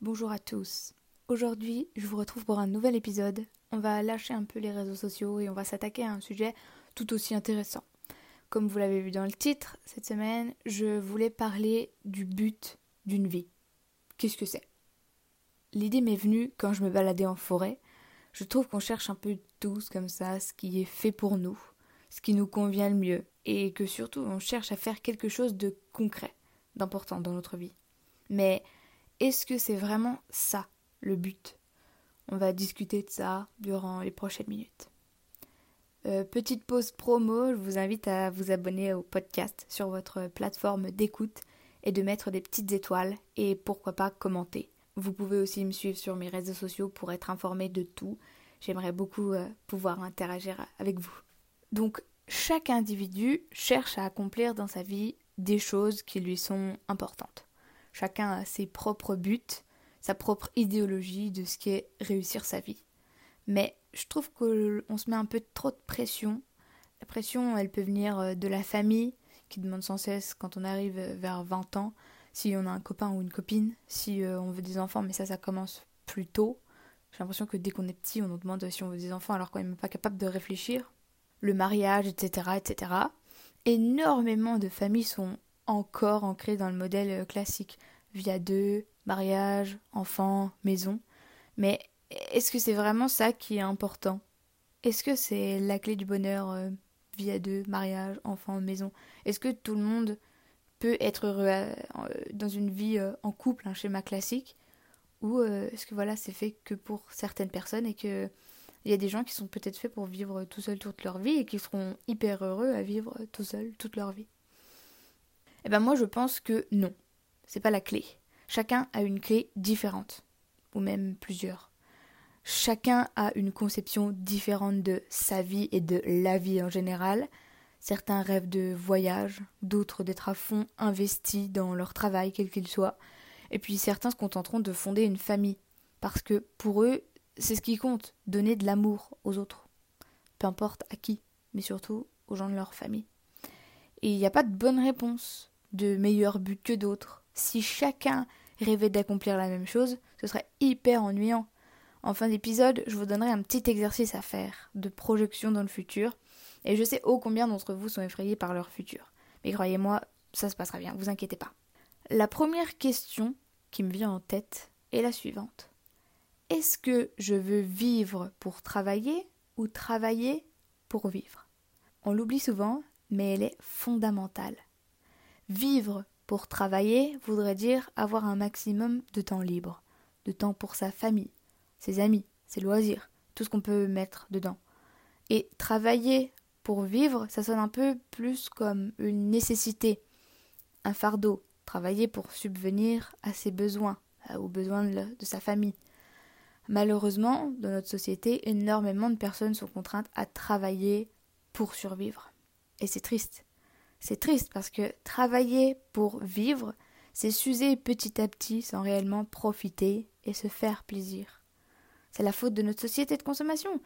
Bonjour à tous. Aujourd'hui, je vous retrouve pour un nouvel épisode. On va lâcher un peu les réseaux sociaux et on va s'attaquer à un sujet tout aussi intéressant. Comme vous l'avez vu dans le titre, cette semaine, je voulais parler du but d'une vie. Qu'est-ce que c'est? L'idée m'est venue quand je me baladais en forêt. Je trouve qu'on cherche un peu tous comme ça ce qui est fait pour nous, ce qui nous convient le mieux, et que surtout on cherche à faire quelque chose de concret, d'important dans notre vie. Mais est-ce que c'est vraiment ça le but? On va discuter de ça durant les prochaines minutes. Euh, petite pause promo, je vous invite à vous abonner au podcast sur votre plateforme d'écoute et de mettre des petites étoiles et pourquoi pas commenter. Vous pouvez aussi me suivre sur mes réseaux sociaux pour être informé de tout. J'aimerais beaucoup euh, pouvoir interagir avec vous. Donc, chaque individu cherche à accomplir dans sa vie des choses qui lui sont importantes. Chacun a ses propres buts, sa propre idéologie de ce qu'est réussir sa vie. Mais je trouve qu'on se met un peu trop de pression. La pression, elle peut venir euh, de la famille, qui demande sans cesse, quand on arrive vers 20 ans, si on a un copain ou une copine, si euh, on veut des enfants, mais ça, ça commence plus tôt. J'ai l'impression que dès qu'on est petit, on nous demande si on veut des enfants alors qu'on n'est même pas capable de réfléchir. Le mariage, etc., etc. Énormément de familles sont encore ancrées dans le modèle euh, classique, via deux, mariage, enfants, maison. Mais est-ce que c'est vraiment ça qui est important? Est-ce que c'est la clé du bonheur euh, via deux, mariage, enfants, maison? Est-ce que tout le monde peut être heureux euh, dans une vie en couple, un schéma classique, ou est-ce que voilà, c'est fait que pour certaines personnes et que il y a des gens qui sont peut-être faits pour vivre tout seuls toute leur vie et qui seront hyper heureux à vivre tout seuls toute leur vie. Eh ben moi je pense que non, c'est pas la clé. Chacun a une clé différente, ou même plusieurs. Chacun a une conception différente de sa vie et de la vie en général, Certains rêvent de voyage, d'autres d'être à fond investis dans leur travail, quel qu'il soit, et puis certains se contenteront de fonder une famille, parce que pour eux, c'est ce qui compte, donner de l'amour aux autres, peu importe à qui, mais surtout aux gens de leur famille. Et il n'y a pas de bonne réponse, de meilleur but que d'autres. Si chacun rêvait d'accomplir la même chose, ce serait hyper ennuyant. En fin d'épisode, je vous donnerai un petit exercice à faire de projection dans le futur et je sais ô combien d'entre vous sont effrayés par leur futur. Mais croyez-moi, ça se passera bien, vous inquiétez pas. La première question qui me vient en tête est la suivante. Est-ce que je veux vivre pour travailler ou travailler pour vivre? On l'oublie souvent, mais elle est fondamentale. Vivre pour travailler voudrait dire avoir un maximum de temps libre, de temps pour sa famille, ses amis, ses loisirs, tout ce qu'on peut mettre dedans. Et travailler pour vivre, ça sonne un peu plus comme une nécessité, un fardeau, travailler pour subvenir à ses besoins, euh, aux besoins de, sa famille. Malheureusement, dans notre société, énormément de personnes sont contraintes à travailler pour survivre. Et c'est triste. C'est triste parce que travailler pour vivre, c'est s'user petit à petit sans réellement profiter et se faire plaisir. C'est la faute de notre société de consommation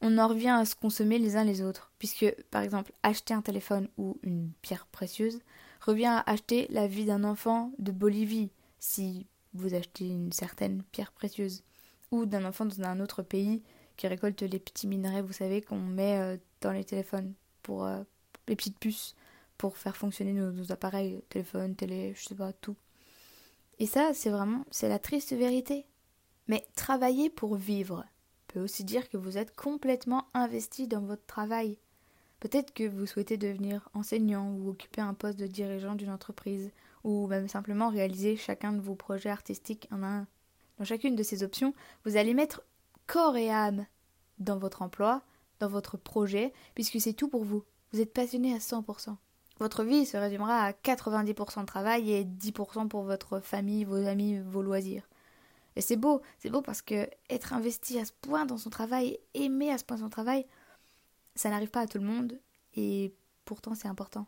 on en revient à se consommer les uns les autres, puisque par exemple acheter un téléphone ou une pierre précieuse revient à acheter la vie d'un enfant de Bolivie, si vous achetez une certaine pierre précieuse, d'un enfant dans un autre pays qui récolte les petits minerais, vous savez, qu'on met euh, dans les téléphones pour euh, les petites puces pour faire fonctionner nos, nos appareils, téléphone, télé, je sais pas, tout. Et ça, c'est vraiment, c'est la triste vérité. Mais travailler pour vivre, peut aussi dire que vous êtes complètement investi dans votre travail. Peut-être que vous souhaitez devenir enseignant ou occuper un poste de dirigeant d'une entreprise, ou même simplement réaliser chacun de vos projets artistiques un à un. Dans chacune de ces options, vous allez mettre corps et âme dans votre emploi, dans votre projet, puisque c'est tout pour vous. Vous êtes passionné à 100%. Votre vie se résumera à 90% de travail et 10% pour votre famille, vos amis, vos loisirs. Et c'est beau, c'est beau parce que être investi à ce point dans son travail, aimer à ce point son travail, ça n'arrive pas à tout le monde et pourtant c'est important.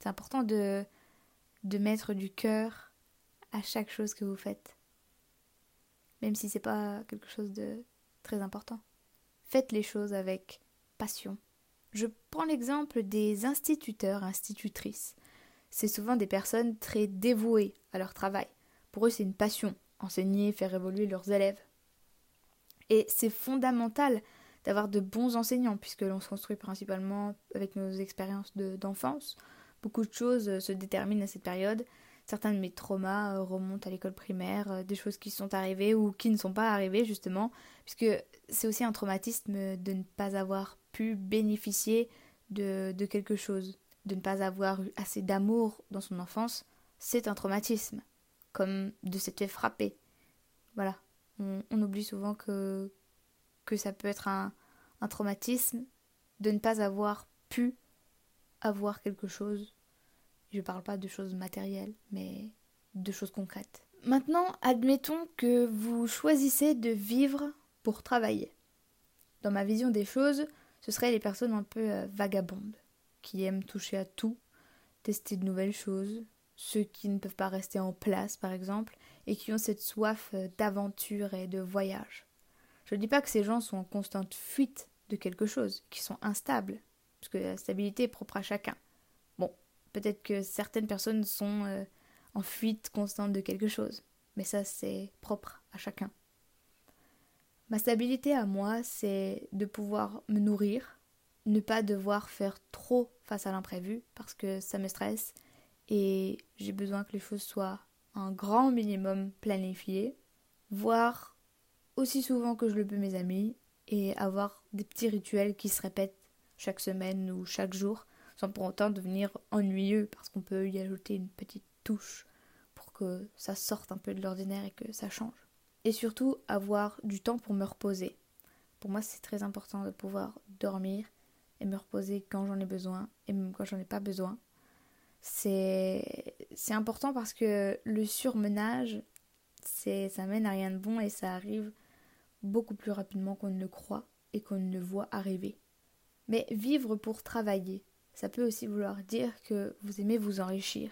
C'est important de, de mettre du cœur à chaque chose que vous faites. Même si c'est pas quelque chose de très important. Faites les choses avec passion. Je prends l'exemple des instituteurs, institutrices. c'est souvent des personnes très dévouées à leur travail. Pour eux, c'est une passion, enseigner, faire évoluer leurs élèves. Et c'est fondamental d'avoir de bons enseignants, puisque l'on se construit principalement avec nos expériences d'enfance. Beaucoup de choses se déterminent à cette période. Certains de mes traumas euh, remontent à l'école primaire, euh, des choses qui sont arrivées ou qui ne sont pas arrivées justement, puisque c'est aussi un traumatisme de ne pas avoir pu bénéficier de, quelque chose, de ne pas avoir eu assez d'amour dans son enfance, c'est un traumatisme, comme de s'être fait frapper. Voilà, on, oublie souvent que, que ça peut être un traumatisme de ne pas avoir pu avoir quelque chose je parle pas de choses matérielles, mais de choses concrètes. Maintenant, admettons que vous choisissez de vivre pour travailler. Dans ma vision des choses, ce seraient les personnes un peu euh, vagabondes, qui aiment toucher à tout, tester de nouvelles choses, ceux qui ne peuvent pas rester en place par exemple, et qui ont cette soif euh, d'aventure et de voyage. Je ne dis pas que ces gens sont en constante fuite de quelque chose, qui sont instables, parce que la stabilité est propre à chacun. Peut-être que certaines personnes sont euh, en fuite constante de quelque chose, mais ça c'est propre à chacun. Ma stabilité à moi, c'est de pouvoir me nourrir, ne pas devoir faire trop face à l'imprévu parce que ça me stresse et j'ai besoin que les choses soient un grand minimum planifiées, voir aussi souvent que je le peux mes amis et avoir des petits rituels qui se répètent chaque semaine ou chaque jour sans pour autant devenir ennuyeux parce qu'on peut y ajouter une petite touche pour que ça sorte un peu de l'ordinaire et que ça change. Et surtout avoir du temps pour me reposer. Pour moi c'est très important de pouvoir dormir et me reposer quand j'en ai besoin et même quand j'en ai pas besoin. C'est important parce que le surmenage ça mène à rien de bon et ça arrive beaucoup plus rapidement qu'on ne le croit et qu'on ne le voit arriver. Mais vivre pour travailler, ça peut aussi vouloir dire que vous aimez vous enrichir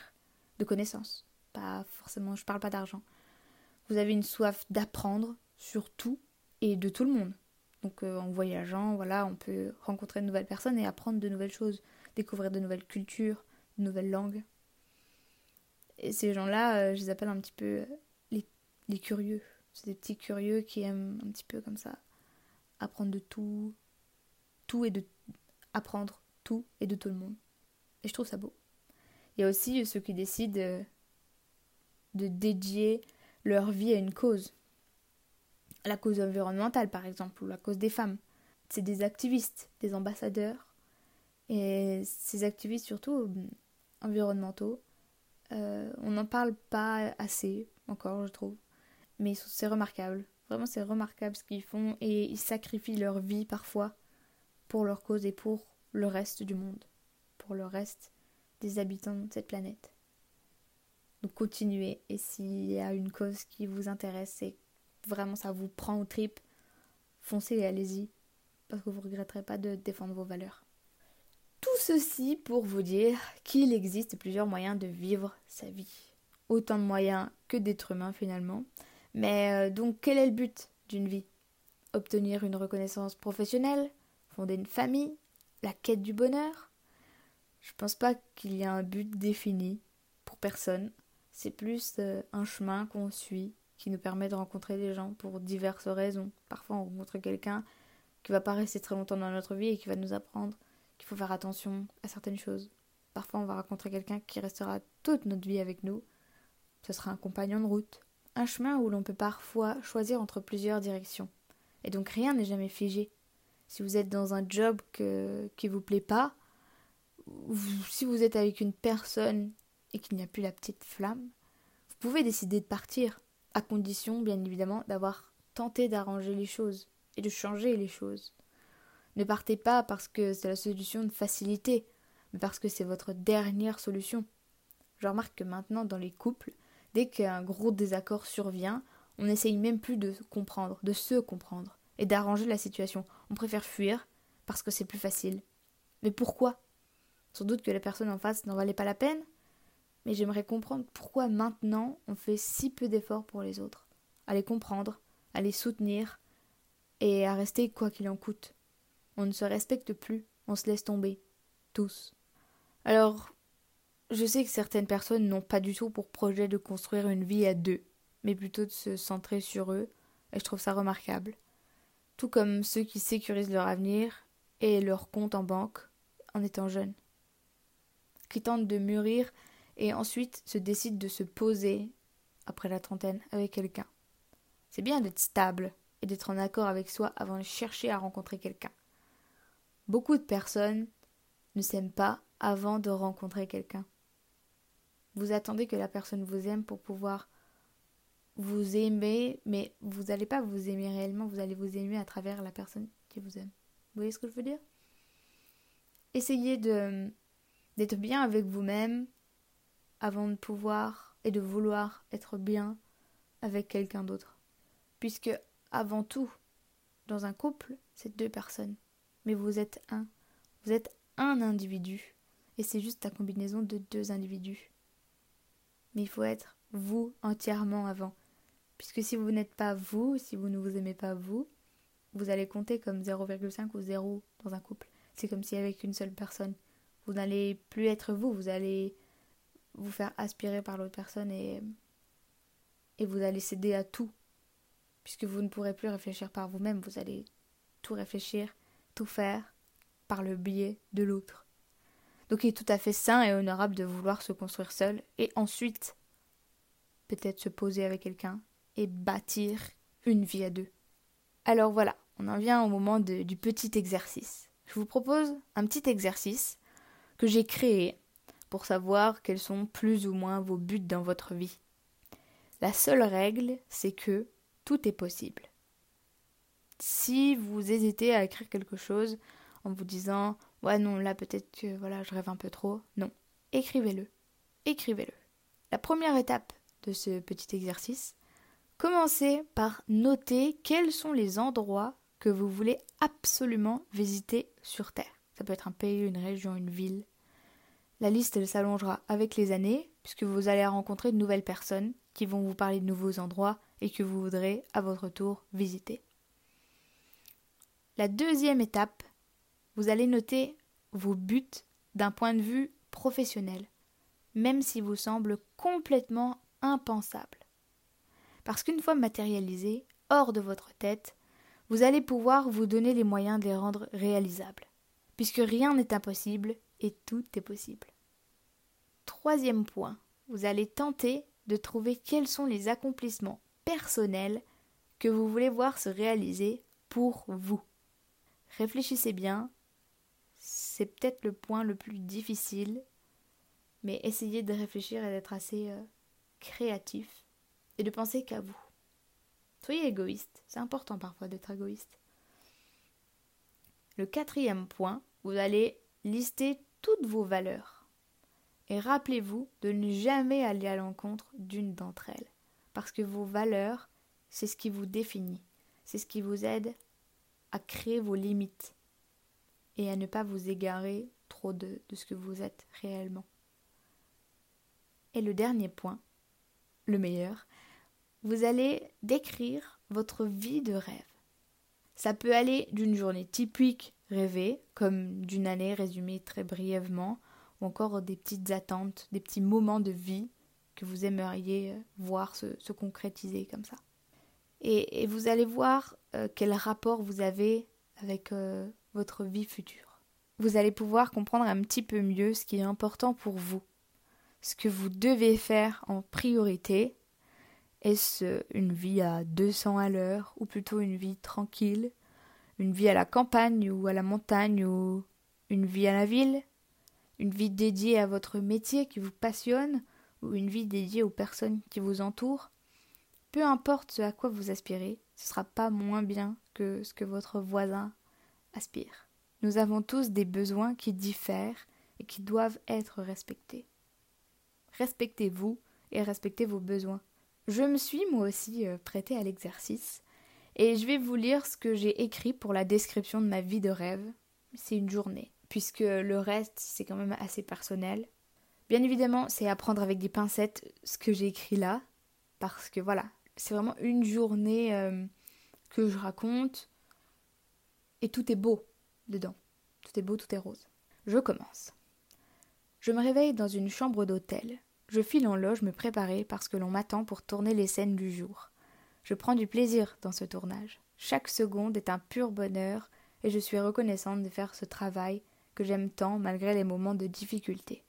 de connaissances. Pas forcément, je parle pas d'argent. Vous avez une soif d'apprendre sur tout et de tout le monde. Donc euh, en voyageant, voilà, on peut rencontrer de nouvelles personnes et apprendre de nouvelles choses, découvrir de nouvelles cultures, de nouvelles langues. Et ces gens-là, euh, je les appelle un petit peu euh, les, les curieux. C'est des petits curieux qui aiment un petit peu comme ça apprendre de tout, tout et de apprendre tout et de tout le monde. Et je trouve ça beau. Il y a aussi ceux qui décident de, dédier leur vie à une cause. La cause environnementale, par exemple, ou la cause des femmes. C'est des activistes, des ambassadeurs. Et ces activistes, surtout environnementaux, euh, on n'en parle pas assez encore, je trouve. Mais c'est remarquable. Vraiment, c'est remarquable ce qu'ils font et ils sacrifient leur vie parfois pour leur cause et pour le reste du monde, pour le reste des habitants de cette planète. Donc continuez, et s'il y a une cause qui vous intéresse et vraiment ça vous prend au trip, foncez et allez-y, parce que vous ne regretterez pas de défendre vos valeurs. Tout ceci pour vous dire qu'il existe plusieurs moyens de vivre sa vie. Autant de moyens que d'être humain finalement. Mais euh, donc quel est le but d'une vie? Obtenir une reconnaissance professionnelle, fonder une famille, la quête du bonheur Je pense pas qu'il y ait un but défini pour personne. C'est plus euh, un chemin qu'on suit qui nous permet de rencontrer des gens pour diverses raisons. Parfois, on rencontre quelqu'un qui va pas rester très longtemps dans notre vie et qui va nous apprendre qu'il faut faire attention à certaines choses. Parfois, on va rencontrer quelqu'un qui restera toute notre vie avec nous. Ce sera un compagnon de route. Un chemin où l'on peut parfois choisir entre plusieurs directions. Et donc rien n'est jamais figé si vous êtes dans un job que, qui vous plaît pas, si vous êtes avec une personne et qu'il n'y a plus la petite flamme, vous pouvez décider de partir, à condition, bien évidemment, d'avoir tenté d'arranger les choses et de changer les choses. Ne partez pas parce que c'est la solution de facilité, mais parce que c'est votre dernière solution. Je remarque que maintenant, dans les couples, dès qu'un gros désaccord survient, on n'essaye même plus de comprendre, de se comprendre et d'arranger la situation. On préfère fuir parce que c'est plus facile. Mais pourquoi? Sans doute que la personne en face n'en valait pas la peine, mais j'aimerais comprendre pourquoi maintenant on fait si peu d'efforts pour les autres. À les comprendre, à les soutenir et à rester quoi qu'il en coûte. On ne se respecte plus, on se laisse tomber. Tous. Alors, je sais que certaines personnes n'ont pas du tout pour projet de construire une vie à deux, mais plutôt de se centrer sur eux, et je trouve ça remarquable. Tout comme ceux qui sécurisent leur avenir et leur compte en banque en étant jeunes. Qui tentent de mûrir et ensuite se décident de se poser après la trentaine avec quelqu'un. C'est bien d'être stable et d'être en accord avec soi avant de chercher à rencontrer quelqu'un. Beaucoup de personnes ne s'aiment pas avant de rencontrer quelqu'un. Vous attendez que la personne vous aime pour pouvoir vous aimer, mais vous n'allez pas vous aimer réellement, vous allez vous aimer à travers la personne qui vous aime. Vous voyez ce que je veux dire? Essayez d'être bien avec vous-même avant de pouvoir et de vouloir être bien avec quelqu'un d'autre. Puisque avant tout, dans un couple, c'est deux personnes. Mais vous êtes un. Vous êtes un individu. Et c'est juste la combinaison de deux individus. Mais il faut être vous entièrement avant. Puisque si vous n'êtes pas vous, si vous ne vous aimez pas vous, vous allez compter comme 0,5 ou 0 dans un couple. C'est comme si avec une seule personne. Vous n'allez plus être vous, vous allez vous faire aspirer par l'autre personne et, et vous allez céder à tout. Puisque vous ne pourrez plus réfléchir par vous-même, vous allez tout réfléchir, tout faire par le biais de l'autre. Donc il est tout à fait sain et honorable de vouloir se construire seul et ensuite peut-être se poser avec quelqu'un et bâtir une vie à deux. Alors voilà, on en vient au moment du petit exercice. Je vous propose un petit exercice que j'ai créé pour savoir quels sont plus ou moins vos buts dans votre vie. La seule règle, c'est que tout est possible. Si vous hésitez à écrire quelque chose en vous disant ouais non là peut-être que voilà je rêve un peu trop, non, écrivez-le, écrivez-le. La première étape de ce petit exercice, commencez par noter quels sont les endroits que vous voulez absolument visiter sur Terre. Ça peut être un pays, une région, une ville. La liste s'allongera avec les années, puisque vous allez rencontrer de nouvelles personnes qui vont vous parler de nouveaux endroits et que vous voudrez à votre tour visiter. La deuxième étape, vous allez noter vos buts d'un point de vue professionnel, même s'ils vous semblent complètement impensables. Parce qu'une fois matérialisés, hors de votre tête, vous allez pouvoir vous donner les moyens de les rendre réalisables, puisque rien n'est impossible et tout est possible. Troisième point, vous allez tenter de trouver quels sont les accomplissements personnels que vous voulez voir se réaliser pour vous. Réfléchissez bien, c'est peut-être le point le plus difficile, mais essayez de réfléchir et d'être assez euh, créatif et de penser qu'à vous. Soyez égoïste, c'est important parfois d'être égoïste. Le quatrième point, vous allez lister toutes vos valeurs. Et rappelez-vous de ne jamais aller à l'encontre d'une d'entre elles. Parce que vos valeurs, c'est ce qui vous définit. C'est ce qui vous aide à créer vos limites. Et à ne pas vous égarer trop de, de ce que vous êtes réellement. Et le dernier point, le meilleur, vous allez décrire votre vie de rêve. Ça peut aller d'une journée typique rêvée, comme d'une année résumée très brièvement, ou encore des petites attentes, des petits moments de vie que vous aimeriez voir se, concrétiser comme ça. Et, vous allez voir euh, quel rapport vous avez avec euh, votre vie future. Vous allez pouvoir comprendre un petit peu mieux ce qui est important pour vous, ce que vous devez faire en priorité est-ce une vie à 200 à l'heure ou plutôt une vie tranquille? Une vie à la campagne ou à la montagne ou une vie à la ville? Une vie dédiée à votre métier qui vous passionne ou une vie dédiée aux personnes qui vous entourent? Peu importe ce à quoi vous aspirez, ce sera pas moins bien que ce que votre voisin aspire. Nous avons tous des besoins qui diffèrent et qui doivent être respectés. Respectez-vous et respectez vos besoins. Je me suis moi aussi euh, prêtée à l'exercice et je vais vous lire ce que j'ai écrit pour la description de ma vie de rêve. C'est une journée, puisque le reste c'est quand même assez personnel. Bien évidemment, c'est à prendre avec des pincettes ce que j'ai écrit là, parce que voilà, c'est vraiment une journée euh, que je raconte et tout est beau dedans. Tout est beau, tout est rose. Je commence. Je me réveille dans une chambre d'hôtel. Je file en loge me préparer parce que l'on m'attend pour tourner les scènes du jour. Je prends du plaisir dans ce tournage. Chaque seconde est un pur bonheur et je suis reconnaissante de faire ce travail que j'aime tant malgré les moments de difficulté.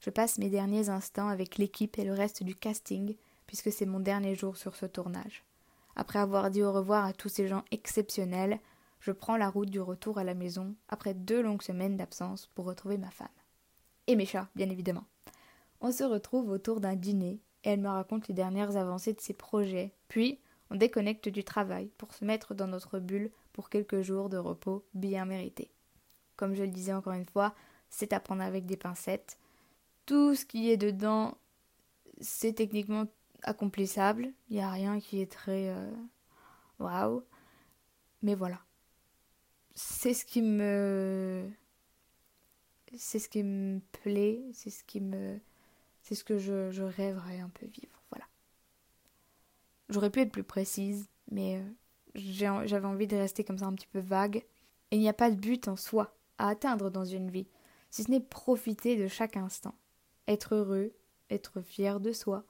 Je passe mes derniers instants avec l'équipe et le reste du casting puisque c'est mon dernier jour sur ce tournage. Après avoir dit au revoir à tous ces gens exceptionnels, je prends la route du retour à la maison après deux longues semaines d'absence pour retrouver ma femme. Et mes chats, bien évidemment. On se retrouve autour d'un dîner et elle me raconte les dernières avancées de ses projets, puis on déconnecte du travail pour se mettre dans notre bulle pour quelques jours de repos bien mérités. Comme je le disais encore une fois, c'est à prendre avec des pincettes. Tout ce qui est dedans, c'est techniquement accomplissable. Il n'y a rien qui est très euh, waouh. Mais voilà. C'est ce qui me. C'est ce qui me plaît, c'est ce qui me. C'est ce que je, rêverais un peu vivre. Voilà. J'aurais pu être plus précise, mais euh, j'avais envie de rester comme ça un petit peu vague. Il n'y a pas de but en soi à atteindre dans une vie, si ce n'est profiter de chaque instant. Être heureux, être fier de soi,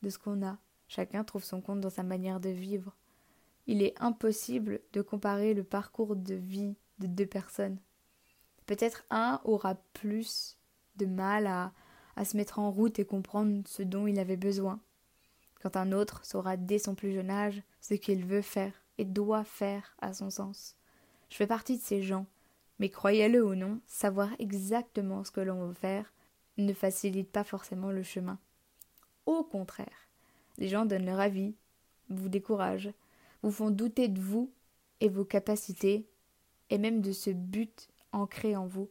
de ce qu'on a. Chacun trouve son compte dans sa manière de vivre. Il est impossible de comparer le parcours de vie de deux personnes. Peut-être un aura plus de mal à, à se mettre en route et comprendre ce dont il avait besoin, quand un autre saura dès son plus jeune âge ce qu'il veut faire et doit faire à son sens. Je fais partie de ces gens, mais croyez-le ou non, savoir exactement ce que l'on veut faire ne facilite pas forcément le chemin. Au contraire, les gens donnent leur avis, vous découragent, vous font douter de vous et vos capacités, et même de ce but ancré en vous.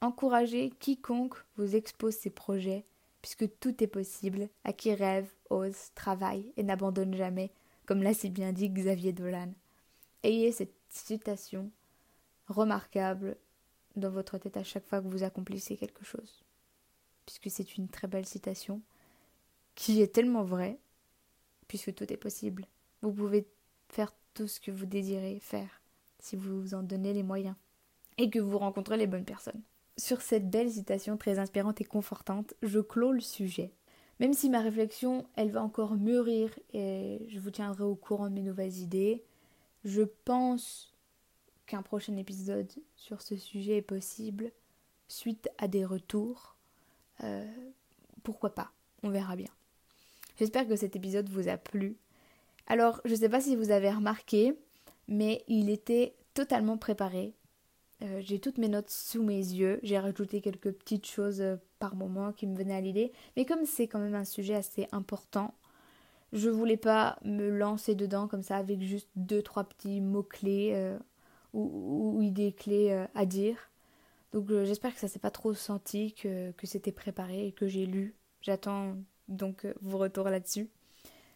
Encouragez quiconque vous expose ses projets, puisque tout est possible à qui rêve, ose, travaille et n'abandonne jamais, comme l'a si bien dit Xavier Dolan. Ayez cette citation remarquable dans votre tête à chaque fois que vous accomplissez quelque chose puisque c'est une très belle citation, qui est tellement vraie, puisque tout est possible. Vous pouvez faire tout ce que vous désirez faire, si vous vous en donnez les moyens, et que vous rencontrez les bonnes personnes. Sur cette belle citation très inspirante et confortante, je clôt le sujet. Même si ma réflexion, elle va encore mûrir et je vous tiendrai au courant de mes nouvelles idées, je pense qu'un prochain épisode sur ce sujet est possible suite à des retours euh, pourquoi pas? On verra bien. J'espère que cet épisode vous a plu. Alors, je ne sais pas si vous avez remarqué, mais il était totalement préparé. Euh, j'ai toutes mes notes sous mes yeux. J'ai rajouté quelques petites choses euh, par moment qui me venaient à l'idée. Mais comme c'est quand même un sujet assez important, je voulais pas me lancer dedans comme ça avec juste deux trois petits mots clés ou, ou, idées clés à dire. Donc euh, j'espère que ça s'est pas trop senti, que, c'était préparé et que j'ai lu. J'attends donc euh, vos retours là-dessus.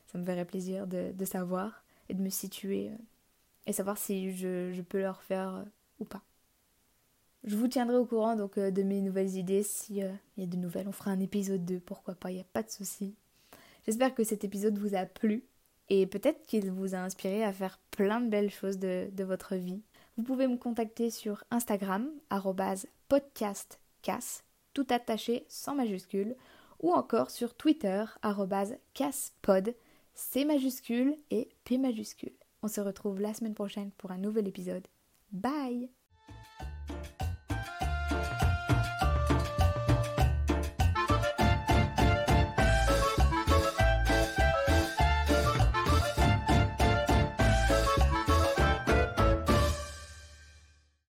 Ça me ferait plaisir de, savoir et de me situer euh, et savoir si je, peux leur faire ou pas. Je vous tiendrai au courant donc de mes nouvelles idées. S'il y a de nouvelles, on fera un épisode 2, pourquoi pas, il n'y a pas de souci. J'espère que cet épisode vous a plu et peut-être qu'il vous a inspiré à faire plein de belles choses de, votre vie vous pouvez me contacter sur Instagram, podcastcass, tout attaché sans majuscule, ou encore sur Twitter, casspod, C majuscule et P majuscule. On se retrouve la semaine prochaine pour un nouvel épisode. Bye